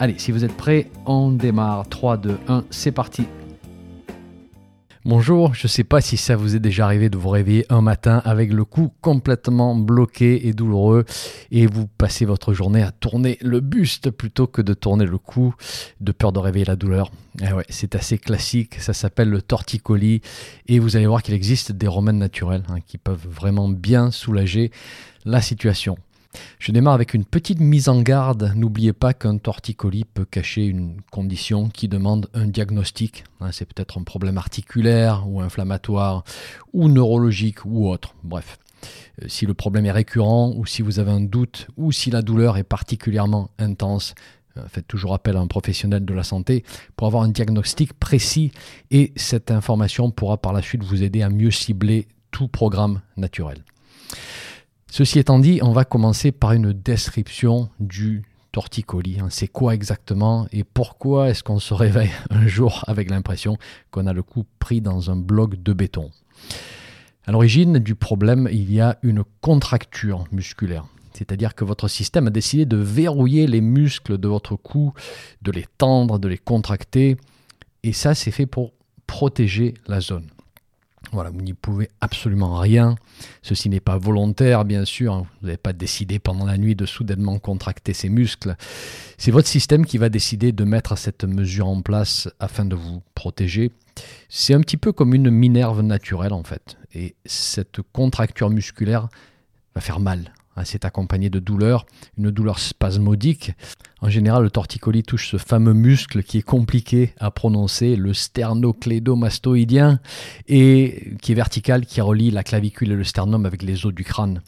Allez, si vous êtes prêts, on démarre. 3, 2, 1, c'est parti. Bonjour, je ne sais pas si ça vous est déjà arrivé de vous réveiller un matin avec le cou complètement bloqué et douloureux et vous passez votre journée à tourner le buste plutôt que de tourner le cou de peur de réveiller la douleur. Eh ouais, c'est assez classique, ça s'appelle le torticolis et vous allez voir qu'il existe des remèdes naturels hein, qui peuvent vraiment bien soulager la situation. Je démarre avec une petite mise en garde. N'oubliez pas qu'un torticolis peut cacher une condition qui demande un diagnostic. Hein, c'est peut-être un problème articulaire ou inflammatoire ou neurologique ou autre. Bref. Euh, si le problème est récurrent ou si vous avez un doute ou si la douleur est particulièrement intense, euh, faites toujours appel à un professionnel de la santé pour avoir un diagnostic précis et cette information pourra par la suite vous aider à mieux cibler tout programme naturel. Ceci étant dit, on va commencer par une description du torticolis. Hein. C'est quoi exactement et pourquoi est-ce qu'on se réveille un jour avec l'impression qu'on a le cou pris dans un bloc de béton? À l'origine du problème, il y a une contracture musculaire. C'est-à-dire que votre système a décidé de verrouiller les muscles de votre cou, de les tendre, de les contracter. Et ça, c'est fait pour protéger la zone. Voilà, vous n'y pouvez absolument rien. Ceci n'est pas volontaire, bien sûr. Vous n'avez pas décidé pendant la nuit de soudainement contracter ces muscles. C'est votre système qui va décider de mettre cette mesure en place afin de vous protéger. C'est un petit peu comme une minerve naturelle en fait. Et cette contracture musculaire va faire mal. Hein, c'est accompagné de douleur, une douleur spasmodique. En général, le torticolis touche ce fameux muscle qui est compliqué à prononcer, le sternoclédomastoïdien, et qui est vertical, qui relie la clavicule et le sternum avec les os du crâne,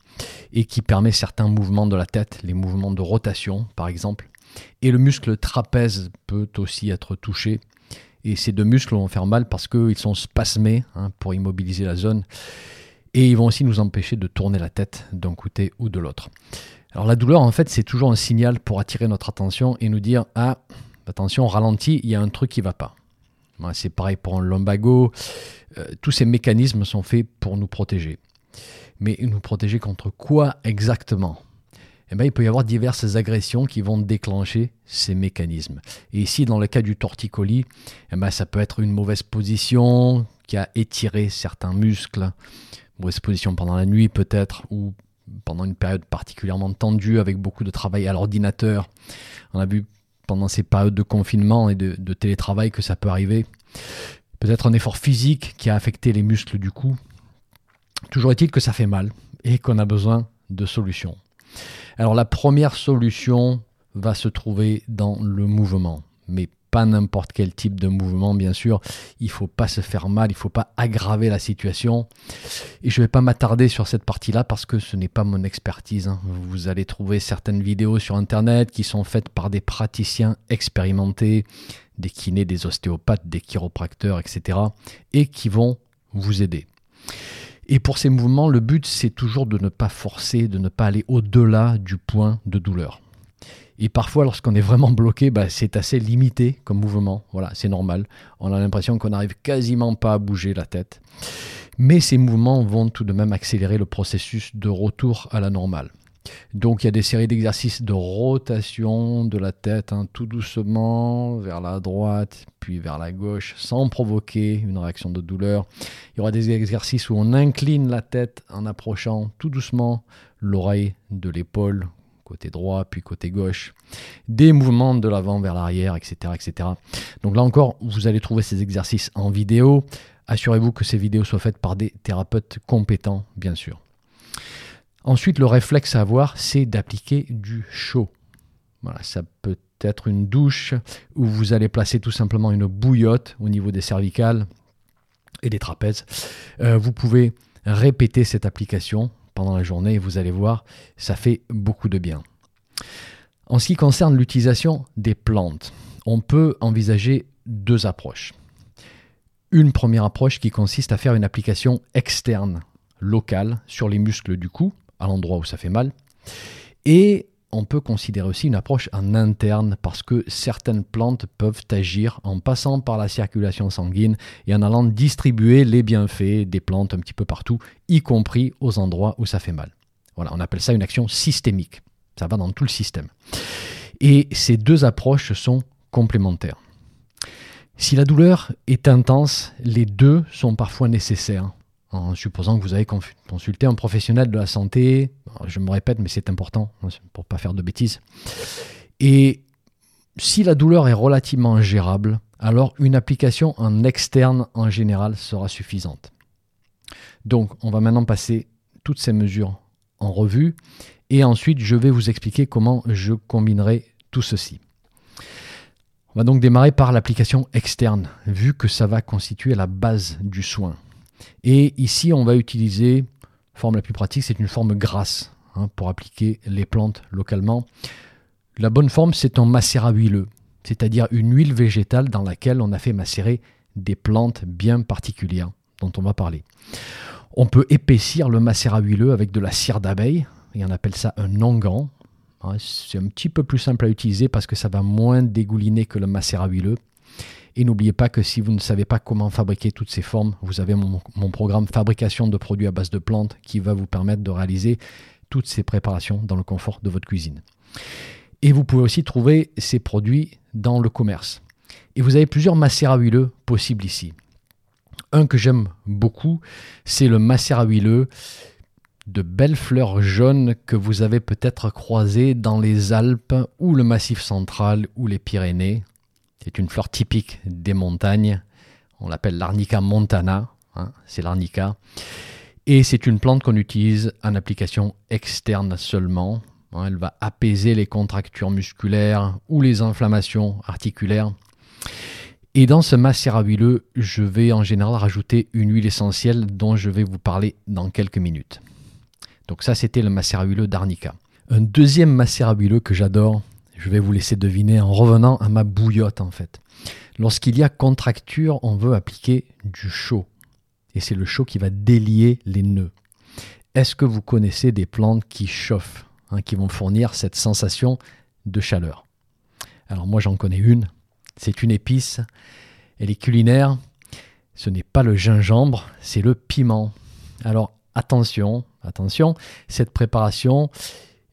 et qui permet certains mouvements de la tête, les mouvements de rotation par exemple. Et le muscle trapèze peut aussi être touché. Et ces deux muscles vont faire mal parce qu'ils sont spasmés hein, pour immobiliser la zone. Et ils vont aussi nous empêcher de tourner la tête d'un côté ou de l'autre. Alors la douleur, en fait, c'est toujours un signal pour attirer notre attention et nous dire Ah, attention, ralentit, il y a un truc qui ne va pas. C'est pareil pour un lumbago. Euh, tous ces mécanismes sont faits pour nous protéger. Mais nous protéger contre quoi exactement? Eh bien, il peut y avoir diverses agressions qui vont déclencher ces mécanismes. Et ici, dans le cas du torticolis, eh bien, ça peut être une mauvaise position qui a étiré certains muscles, mauvaise position pendant la nuit peut-être, ou pendant une période particulièrement tendue avec beaucoup de travail à l'ordinateur. On a vu pendant ces périodes de confinement et de, télétravail que ça peut arriver. Peut-être un effort physique qui a affecté les muscles du cou. Toujours est-il que ça fait mal et qu'on a besoin de solutions. Alors la première solution va se trouver dans le mouvement, mais pas n'importe quel type de mouvement, bien sûr. Il ne faut pas se faire mal, il ne faut pas aggraver la situation. Et je ne vais pas m'attarder sur cette partie-là parce que ce n'est pas mon expertise. Hein. Vous allez trouver certaines vidéos sur Internet qui sont faites par des praticiens expérimentés, des kinés, des ostéopathes, des chiropracteurs, etc. et qui vont vous aider. Et pour ces mouvements, le but, c'est toujours de ne pas forcer, de ne pas aller au-delà du point de douleur. Et parfois, lorsqu'on est vraiment bloqué, bah, c'est assez limité comme mouvement. Voilà, c'est normal. On a l'impression qu'on n'arrive quasiment pas à bouger la tête. Mais ces mouvements vont tout de même accélérer le processus de retour à la normale. Donc il y a des séries d'exercices de rotation de la tête, hein, tout doucement vers la droite, puis vers la gauche, sans provoquer une réaction de douleur. Il y aura des exercices où on incline la tête en approchant tout doucement l'oreille de l'épaule côté droit, puis côté gauche, des mouvements de l'avant vers l'arrière, etc., etc. Donc là encore, vous allez trouver ces exercices en vidéo. Assurez-vous que ces vidéos soient faites par des thérapeutes compétents, bien sûr. Ensuite, le réflexe à avoir, c'est d'appliquer du chaud. Voilà, ça peut être une douche où vous allez placer tout simplement une bouillotte au niveau des cervicales et des trapèzes. Euh, vous pouvez répéter cette application pendant la journée vous allez voir, ça fait beaucoup de bien. En ce qui concerne l'utilisation des plantes, on peut envisager deux approches. Une première approche qui consiste à faire une application externe, locale, sur les muscles du cou, à l'endroit où ça fait mal. Et on peut considérer aussi une approche en interne parce que certaines plantes peuvent agir en passant par la circulation sanguine et en allant distribuer les bienfaits des plantes un petit peu partout, y compris aux endroits où ça fait mal. Voilà, on appelle ça une action systémique. Ça va dans tout le système. Et ces deux approches sont complémentaires. Si la douleur est intense, les deux sont parfois nécessaires en supposant que vous avez consulté un professionnel de la santé. je me répète, mais c'est important hein, pour ne pas faire de bêtises. Et si la douleur est relativement gérable, alors une application en externe en général sera suffisante. Donc, on va maintenant passer toutes ces mesures en revue et ensuite je vais vous expliquer comment je combinerai tout ceci. On va donc démarrer par l'application externe, vu que ça va constituer la base du soin. Et ici, on va utiliser, forme la plus pratique, c'est une forme grasse hein, pour appliquer les plantes localement. La bonne forme, c'est un macérat huileux, c'est-à-dire une huile végétale dans laquelle on a fait macérer des plantes bien particulières dont on va parler. On peut épaissir le macérat huileux avec de la cire d'abeille, et on appelle ça un onguent. C'est un petit peu plus simple à utiliser parce que ça va moins dégouliner que le macérat huileux. Et n'oubliez pas que si vous ne savez pas comment fabriquer toutes ces formes, vous avez mon, programme fabrication de produits à base de plantes qui va vous permettre de réaliser toutes ces préparations dans le confort de votre cuisine. Et vous pouvez aussi trouver ces produits dans le commerce. Et vous avez plusieurs macérats huileux possibles ici. Un que j'aime beaucoup, c'est le macérat huileux de belles fleurs jaunes que vous avez peut-être croisées dans les Alpes ou le Massif central ou les Pyrénées. C'est une fleur typique des montagnes. On l'appelle l'arnica montana. Hein, c'est l'arnica. Et c'est une plante qu'on utilise en application externe seulement. Hein, elle va apaiser les contractures musculaires ou les inflammations articulaires. Et dans ce macérat huileux, je vais en général rajouter une huile essentielle dont je vais vous parler dans quelques minutes. Donc ça, c'était le macérat huileux d'arnica. Un deuxième macérat huileux que j'adore, je vais vous laisser deviner en revenant à ma bouillotte en fait. Lorsqu'il y a contracture, on veut appliquer du chaud. Et c'est le chaud qui va délier les nœuds. Est-ce que vous connaissez des plantes qui chauffent, hein, qui vont fournir cette sensation de chaleur? Alors moi j'en connais une. C'est une épice. Elle est culinaire. Ce n'est pas le gingembre, c'est le piment. Alors attention, attention, cette préparation,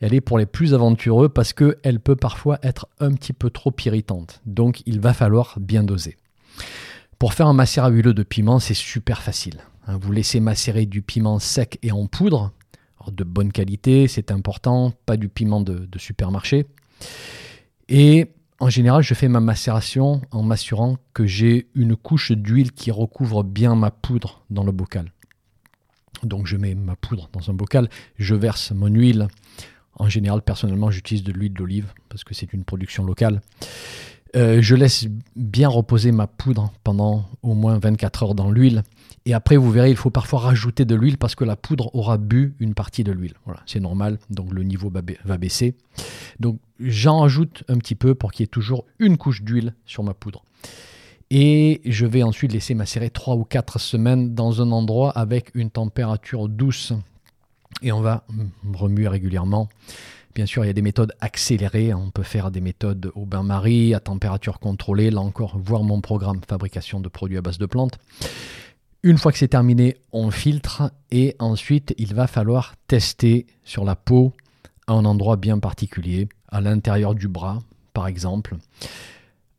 elle est pour les plus aventureux parce qu'elle peut parfois être un petit peu trop irritante. Donc il va falloir bien doser. Pour faire un macérat huileux de piment, c'est super facile. Hein. Vous laissez macérer du piment sec et en poudre, de bonne qualité, c'est important, pas du piment de, de supermarché. Et en général, je fais ma macération en m'assurant que j'ai une couche d'huile qui recouvre bien ma poudre dans le bocal. Donc je mets ma poudre dans un bocal, je verse mon huile en général, personnellement, j'utilise de l'huile d'olive parce que c'est une production locale. Euh, je laisse bien reposer ma poudre pendant au moins 24 heures dans l'huile. Et après, vous verrez, il faut parfois rajouter de l'huile parce que la poudre aura bu une partie de l'huile. Voilà, c'est normal, donc le niveau va baisser. Donc j'en rajoute un petit peu pour qu'il y ait toujours une couche d'huile sur ma poudre. Et je vais ensuite laisser macérer 3 ou 4 semaines dans un endroit avec une température douce et on va remuer régulièrement. Bien sûr, il y a des méthodes accélérées. On peut faire des méthodes au bain-marie, à température contrôlée. Là encore, voir mon programme fabrication de produits à base de plantes. Une fois que c'est terminé, on filtre et ensuite il va falloir tester sur la peau à un endroit bien particulier, à l'intérieur du bras par exemple.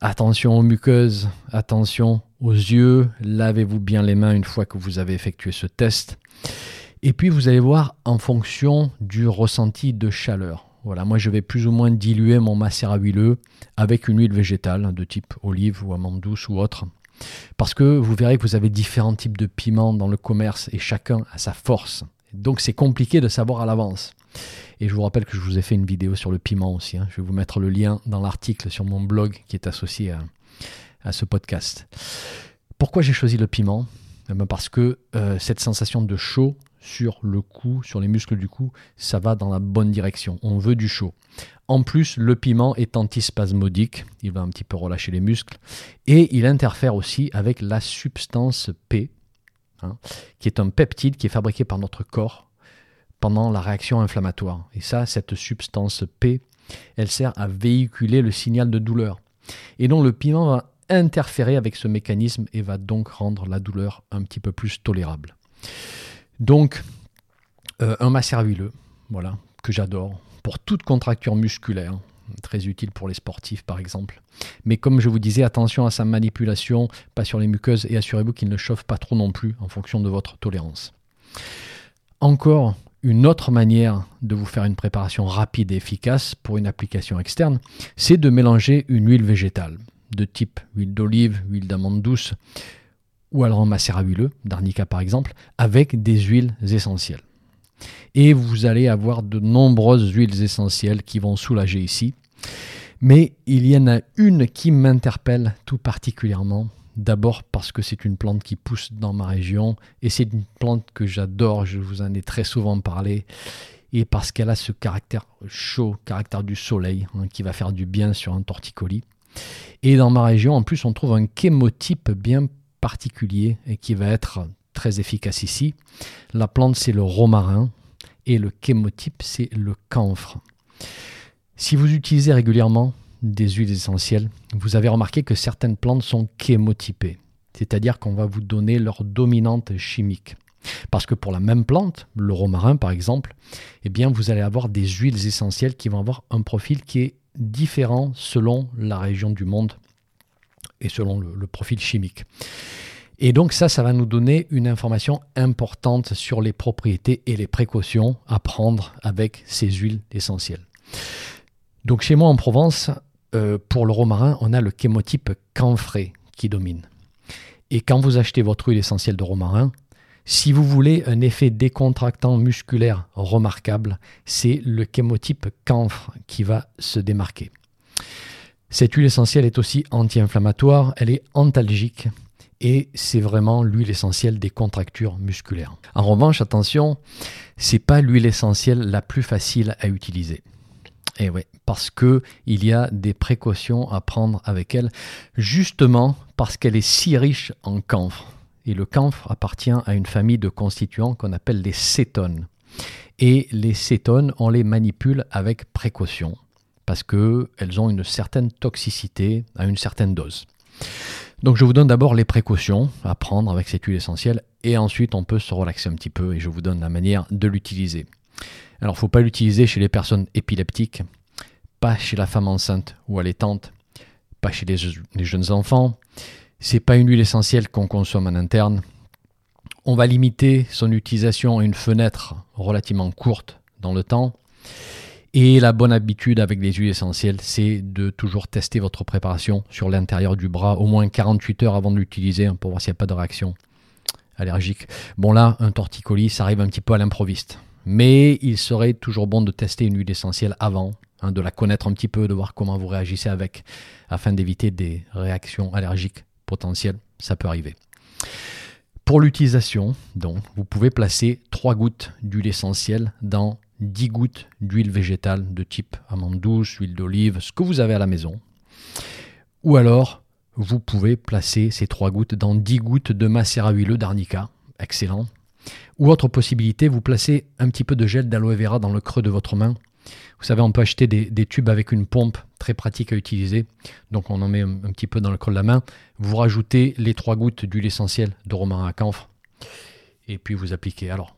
Attention aux muqueuses, attention aux yeux, lavez-vous bien les mains une fois que vous avez effectué ce test. Et puis vous allez voir en fonction du ressenti de chaleur. Voilà, moi je vais plus ou moins diluer mon macérat huileux avec une huile végétale de type olive ou amande douce ou autre. Parce que vous verrez que vous avez différents types de piments dans le commerce et chacun a sa force. Donc c'est compliqué de savoir à l'avance. Et je vous rappelle que je vous ai fait une vidéo sur le piment aussi. Hein. Je vais vous mettre le lien dans l'article sur mon blog qui est associé à, ce podcast. Pourquoi j'ai choisi le piment? Eh ben, Parce que euh, cette sensation de chaud, sur le cou, sur les muscles du cou, ça va dans la bonne direction. On veut du chaud. En plus, le piment est antispasmodique, il va un petit peu relâcher les muscles, et il interfère aussi avec la substance P, hein, qui est un peptide qui est fabriqué par notre corps pendant la réaction inflammatoire. Et ça, cette substance P, elle sert à véhiculer le signal de douleur. Et donc le piment va interférer avec ce mécanisme et va donc rendre la douleur un petit peu plus tolérable. Donc, euh, un masser huileux, voilà, que j'adore, pour toute contracture musculaire, très utile pour les sportifs par exemple. Mais comme je vous disais, attention à sa manipulation, pas sur les muqueuses, et assurez-vous qu'il ne chauffe pas trop non plus en fonction de votre tolérance. Encore une autre manière de vous faire une préparation rapide et efficace pour une application externe, c'est de mélanger une huile végétale de type huile d'olive, huile d'amande douce, ou alors un macérat huileux, d'arnica par exemple, avec des huiles essentielles. Et vous allez avoir de nombreuses huiles essentielles qui vont soulager ici. Mais il y en a une qui m'interpelle tout particulièrement. D'abord parce que c'est une plante qui pousse dans ma région et c'est une plante que j'adore, je vous en ai très souvent parlé. Et parce qu'elle a ce caractère chaud, caractère du soleil, hein, qui va faire du bien sur un torticolis. Et dans ma région, en plus, on trouve un chémotype bien particulier et qui va être très efficace ici. La plante, c'est le romarin et le chémotype, c'est le camphre. Si vous utilisez régulièrement des huiles essentielles, vous avez remarqué que certaines plantes sont chémotypées, c'est-à-dire qu'on va vous donner leur dominante chimique. Parce que pour la même plante, le romarin par exemple, eh bien vous allez avoir des huiles essentielles qui vont avoir un profil qui est différent selon la région du monde et selon le, profil chimique. Et donc ça, ça va nous donner une information importante sur les propriétés et les précautions à prendre avec ces huiles essentielles. Donc chez moi en Provence, euh, pour le romarin, on a le chémotype camphré qui domine. Et quand vous achetez votre huile essentielle de romarin, si vous voulez un effet décontractant musculaire remarquable, c'est le chémotype camphre qui va se démarquer. Cette huile essentielle est aussi anti-inflammatoire, elle est antalgique et c'est vraiment l'huile essentielle des contractures musculaires. En revanche, attention, c'est pas l'huile essentielle la plus facile à utiliser. Et eh ouais, parce que il y a des précautions à prendre avec elle, justement parce qu'elle est si riche en camphre. Et le camphre appartient à une famille de constituants qu'on appelle les cétones. Et les cétones, on les manipule avec précaution parce qu'elles ont une certaine toxicité à une certaine dose. Donc je vous donne d'abord les précautions à prendre avec cette huile essentielle et ensuite on peut se relaxer un petit peu et je vous donne la manière de l'utiliser. Alors il ne faut pas l'utiliser chez les personnes épileptiques, pas chez la femme enceinte ou allaitante, pas chez les, les jeunes enfants, c'est pas une huile essentielle qu'on consomme en interne. On va limiter son utilisation à une fenêtre relativement courte dans le temps. Et la bonne habitude avec les huiles essentielles, c'est de toujours tester votre préparation sur l'intérieur du bras au moins 48 heures avant de l'utiliser hein, pour voir s'il n'y a pas de réaction allergique. Bon là, un torticolis, ça arrive un petit peu à l'improviste. Mais il serait toujours bon de tester une huile essentielle avant, hein, de la connaître un petit peu, de voir comment vous réagissez avec, afin d'éviter des réactions allergiques potentiel, ça peut arriver. Pour l'utilisation, donc, vous pouvez placer 3 gouttes d'huile essentielle dans 10 gouttes d'huile végétale de type amande douce, huile d'olive, ce que vous avez à la maison. Ou alors, vous pouvez placer ces 3 gouttes dans 10 gouttes de macérat huileux d'arnica, excellent. Ou autre possibilité, vous placez un petit peu de gel d'aloe vera dans le creux de votre main vous savez, on peut acheter des, tubes avec une pompe très pratique à utiliser. Donc on en met un, petit peu dans le creux de la main. Vous rajoutez les trois gouttes d'huile essentielle de romarin à camphre. Et puis vous appliquez. Alors,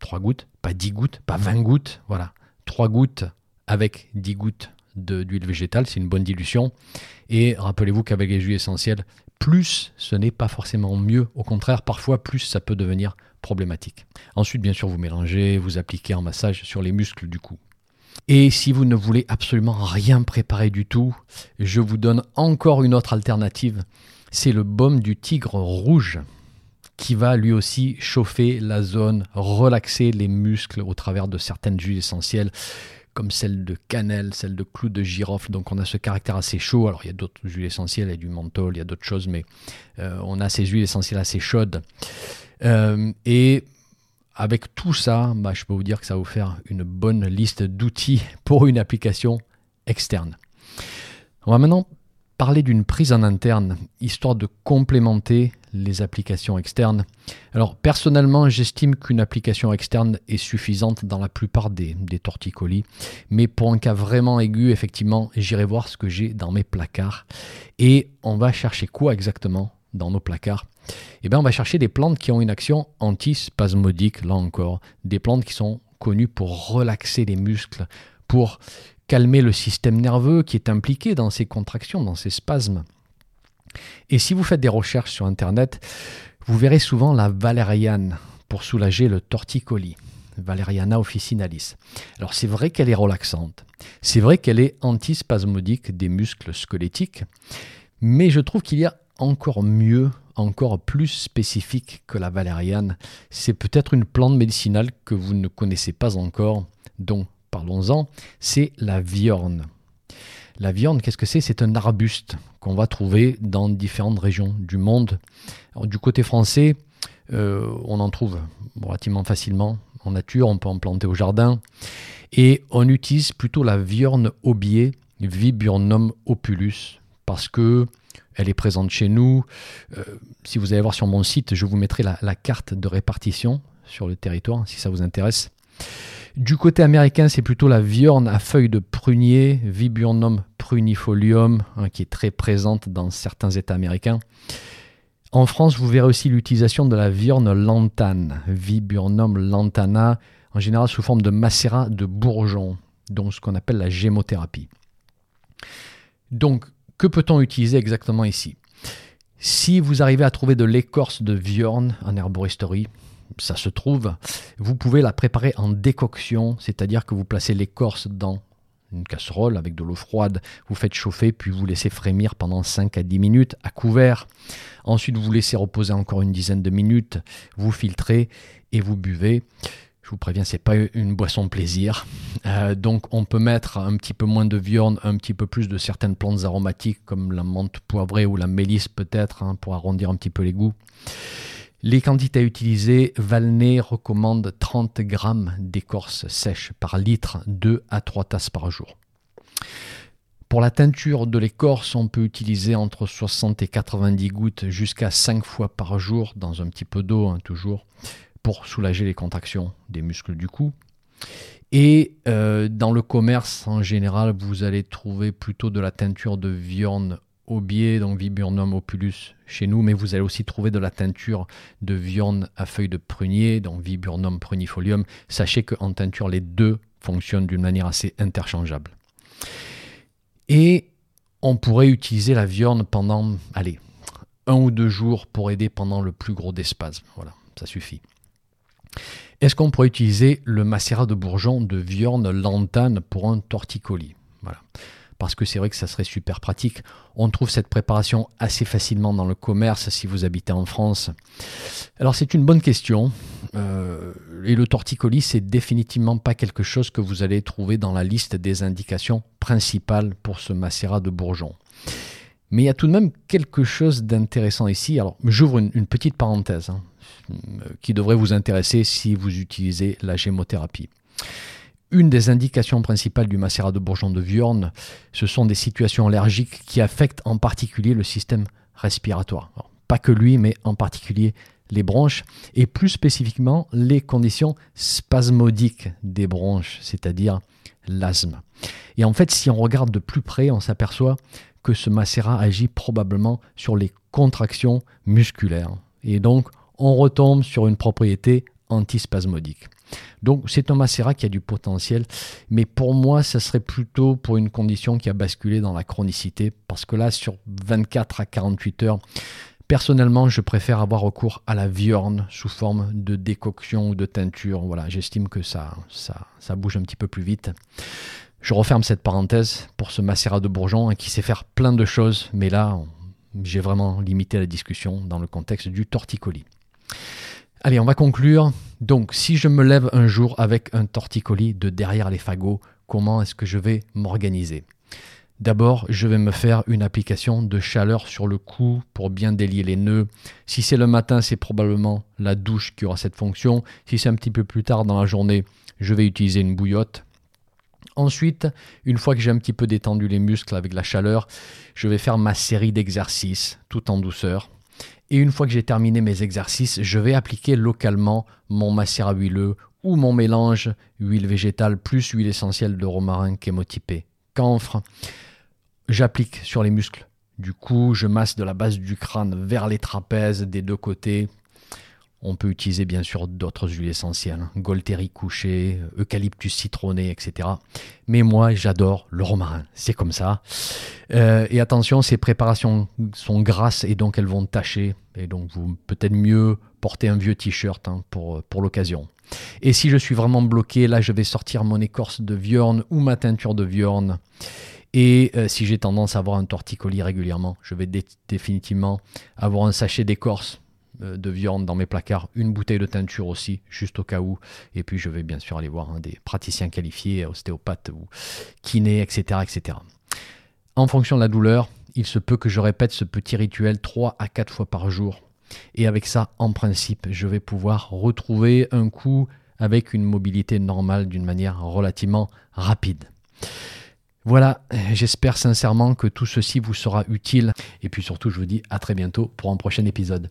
trois gouttes, pas 10 gouttes, pas 20 gouttes. Voilà, trois gouttes avec 10 gouttes d'huile végétale. C'est une bonne dilution. Et rappelez-vous qu'avec les huiles essentielles, plus ce n'est pas forcément mieux. Au contraire, parfois, plus ça peut devenir problématique. Ensuite, bien sûr, vous mélangez, vous appliquez en massage sur les muscles du cou. Et si vous ne voulez absolument rien préparer du tout, je vous donne encore une autre alternative. C'est le baume du tigre rouge qui va lui aussi chauffer la zone, relaxer les muscles au travers de certaines huiles essentielles comme celle de cannelle, celle de clou de girofle. Donc on a ce caractère assez chaud. Alors il y a d'autres huiles essentielles, il y a du menthol, il y a d'autres choses, mais euh, on a ces huiles essentielles assez chaudes. Euh, et avec tout ça, bah, je peux vous dire que ça va vous faire une bonne liste d'outils pour une application externe. On va maintenant parler d'une prise en interne, histoire de complémenter les applications externes. Alors personnellement, j'estime qu'une application externe est suffisante dans la plupart des, torticolis, mais pour un cas vraiment aigu, effectivement, j'irai voir ce que j'ai dans mes placards. Et on va chercher quoi exactement dans nos placards? Eh bien, on va chercher des plantes qui ont une action antispasmodique, là encore, des plantes qui sont connues pour relaxer les muscles, pour calmer le système nerveux qui est impliqué dans ces contractions, dans ces spasmes. Et si vous faites des recherches sur Internet, vous verrez souvent la valériane pour soulager le torticolis. Valeriana officinalis. Alors c'est vrai qu'elle est relaxante, c'est vrai qu'elle est antispasmodique des muscles squelettiques, mais je trouve qu'il y a encore mieux, encore plus spécifique que la valériane. C'est peut-être une plante médicinale que vous ne connaissez pas encore, dont parlons-en, c'est la viorne. La viorne, qu'est-ce que c'est? C'est un arbuste qu'on va trouver dans différentes régions du monde. du côté français, euh, on en trouve relativement facilement en nature, on peut en planter au jardin. Et on utilise plutôt la viorne aubier, Viburnum opulus, parce que elle est présente chez nous. Euh, si vous allez voir sur mon site, je vous mettrai la carte de répartition sur le territoire, si ça vous intéresse. Du côté américain, c'est plutôt la viorne à feuilles de prunier, Viburnum prunifolium, hein, qui est très présente dans certains États américains. En France, vous verrez aussi l'utilisation de la viorne lantane, Viburnum lantana, en général sous forme de macérat de bourgeon, donc ce qu'on appelle la gémothérapie. Donc, que peut-on utiliser exactement ici? Si vous arrivez à trouver de l'écorce de viorne en herboristerie, ça se trouve, vous pouvez la préparer en décoction, c'est-à-dire que vous placez l'écorce dans une casserole avec de l'eau froide, vous faites chauffer, puis vous laissez frémir pendant 5 à 10 minutes à couvert. Ensuite, vous laissez reposer encore une dizaine de minutes, vous filtrez et vous buvez. Je vous préviens, c'est pas une boisson plaisir. Euh, donc, on peut mettre un petit peu moins de viande, un petit peu plus de certaines plantes aromatiques comme la menthe poivrée ou la mélisse peut-être, hein, pour arrondir un petit peu les goûts. Les quantités utilisées, Valney recommande 30 grammes d'écorce sèche par litre, 2 à 3 tasses par jour. Pour la teinture de l'écorce, on peut utiliser entre 60 et 90 gouttes jusqu'à 5 fois par jour dans un petit peu d'eau, hein, toujours, pour soulager les contractions des muscles du cou. Et euh, dans le commerce, en général, vous allez trouver plutôt de la teinture de viande biais donc Viburnum opulus chez nous, mais vous allez aussi trouver de la teinture de viande à feuilles de prunier, donc Viburnum prunifolium. Sachez qu'en teinture, les deux fonctionnent d'une manière assez interchangeable. Et on pourrait utiliser la viande pendant, allez, un ou deux jours pour aider pendant le plus gros des spasmes. Voilà, ça suffit. Est-ce qu'on pourrait utiliser le macérat de bourgeon de viande lantane pour un torticolis? Voilà parce que c'est vrai que ça serait super pratique. On trouve cette préparation assez facilement dans le commerce si vous habitez en France. Alors c'est une bonne question. Euh, et le torticolis, c'est définitivement pas quelque chose que vous allez trouver dans la liste des indications principales pour ce macérat de bourgeon. Mais il y a tout de même quelque chose d'intéressant ici. Alors j'ouvre une, petite parenthèse hein, qui devrait vous intéresser si vous utilisez la gémothérapie. Une des indications principales du macérat de bourgeon de Viorne, ce sont des situations allergiques qui affectent en particulier le système respiratoire. pas que lui, mais en particulier les bronches, et plus spécifiquement les conditions spasmodiques des bronches, c'est-à-dire l'asthme. Et en fait, si on regarde de plus près, on s'aperçoit que ce macérat agit probablement sur les contractions musculaires. Et donc, on retombe sur une propriété antispasmodique. Donc c'est un macérat qui a du potentiel, mais pour moi, ça serait plutôt pour une condition qui a basculé dans la chronicité, parce que là, sur 24 à 48 heures, personnellement, je préfère avoir recours à la viorne sous forme de décoction ou de teinture. Voilà, j'estime que ça, ça, bouge un petit peu plus vite. Je referme cette parenthèse pour ce macérat de bourgeon hein, qui sait faire plein de choses, mais là, j'ai vraiment limité la discussion dans le contexte du torticolis. Allez, on va conclure. Donc, si je me lève un jour avec un torticolis de derrière les fagots, comment est-ce que je vais m'organiser? D'abord, je vais me faire une application de chaleur sur le cou pour bien délier les nœuds. Si c'est le matin, c'est probablement la douche qui aura cette fonction. Si c'est un petit peu plus tard dans la journée, je vais utiliser une bouillotte. Ensuite, une fois que j'ai un petit peu détendu les muscles avec la chaleur, je vais faire ma série d'exercices tout en douceur. Et une fois que j'ai terminé mes exercices, je vais appliquer localement mon macérat huileux ou mon mélange huile végétale plus huile essentielle de romarin chémotypé camphre. J'applique sur les muscles du cou, je masse de la base du crâne vers les trapèzes des deux côtés. On peut utiliser bien sûr d'autres huiles essentielles, hein. Golteri couché, eucalyptus citronné, etc. Mais moi, j'adore le romarin, c'est comme ça. Euh, et attention, ces préparations sont grasses et donc elles vont tacher. Et donc, vous peut-être mieux porter un vieux t-shirt hein, pour, pour l'occasion. Et si je suis vraiment bloqué, là, je vais sortir mon écorce de viorne ou ma teinture de viorne. Et euh, si j'ai tendance à avoir un torticolis régulièrement, je vais définitivement avoir un sachet d'écorce de viande dans mes placards, une bouteille de teinture aussi, juste au cas où. Et puis je vais bien sûr aller voir des praticiens qualifiés, ostéopathes ou kinés, etc., etc. En fonction de la douleur, il se peut que je répète ce petit rituel 3 à 4 fois par jour. Et avec ça, en principe, je vais pouvoir retrouver un coup avec une mobilité normale d'une manière relativement rapide. Voilà, j'espère sincèrement que tout ceci vous sera utile. Et puis surtout, je vous dis à très bientôt pour un prochain épisode.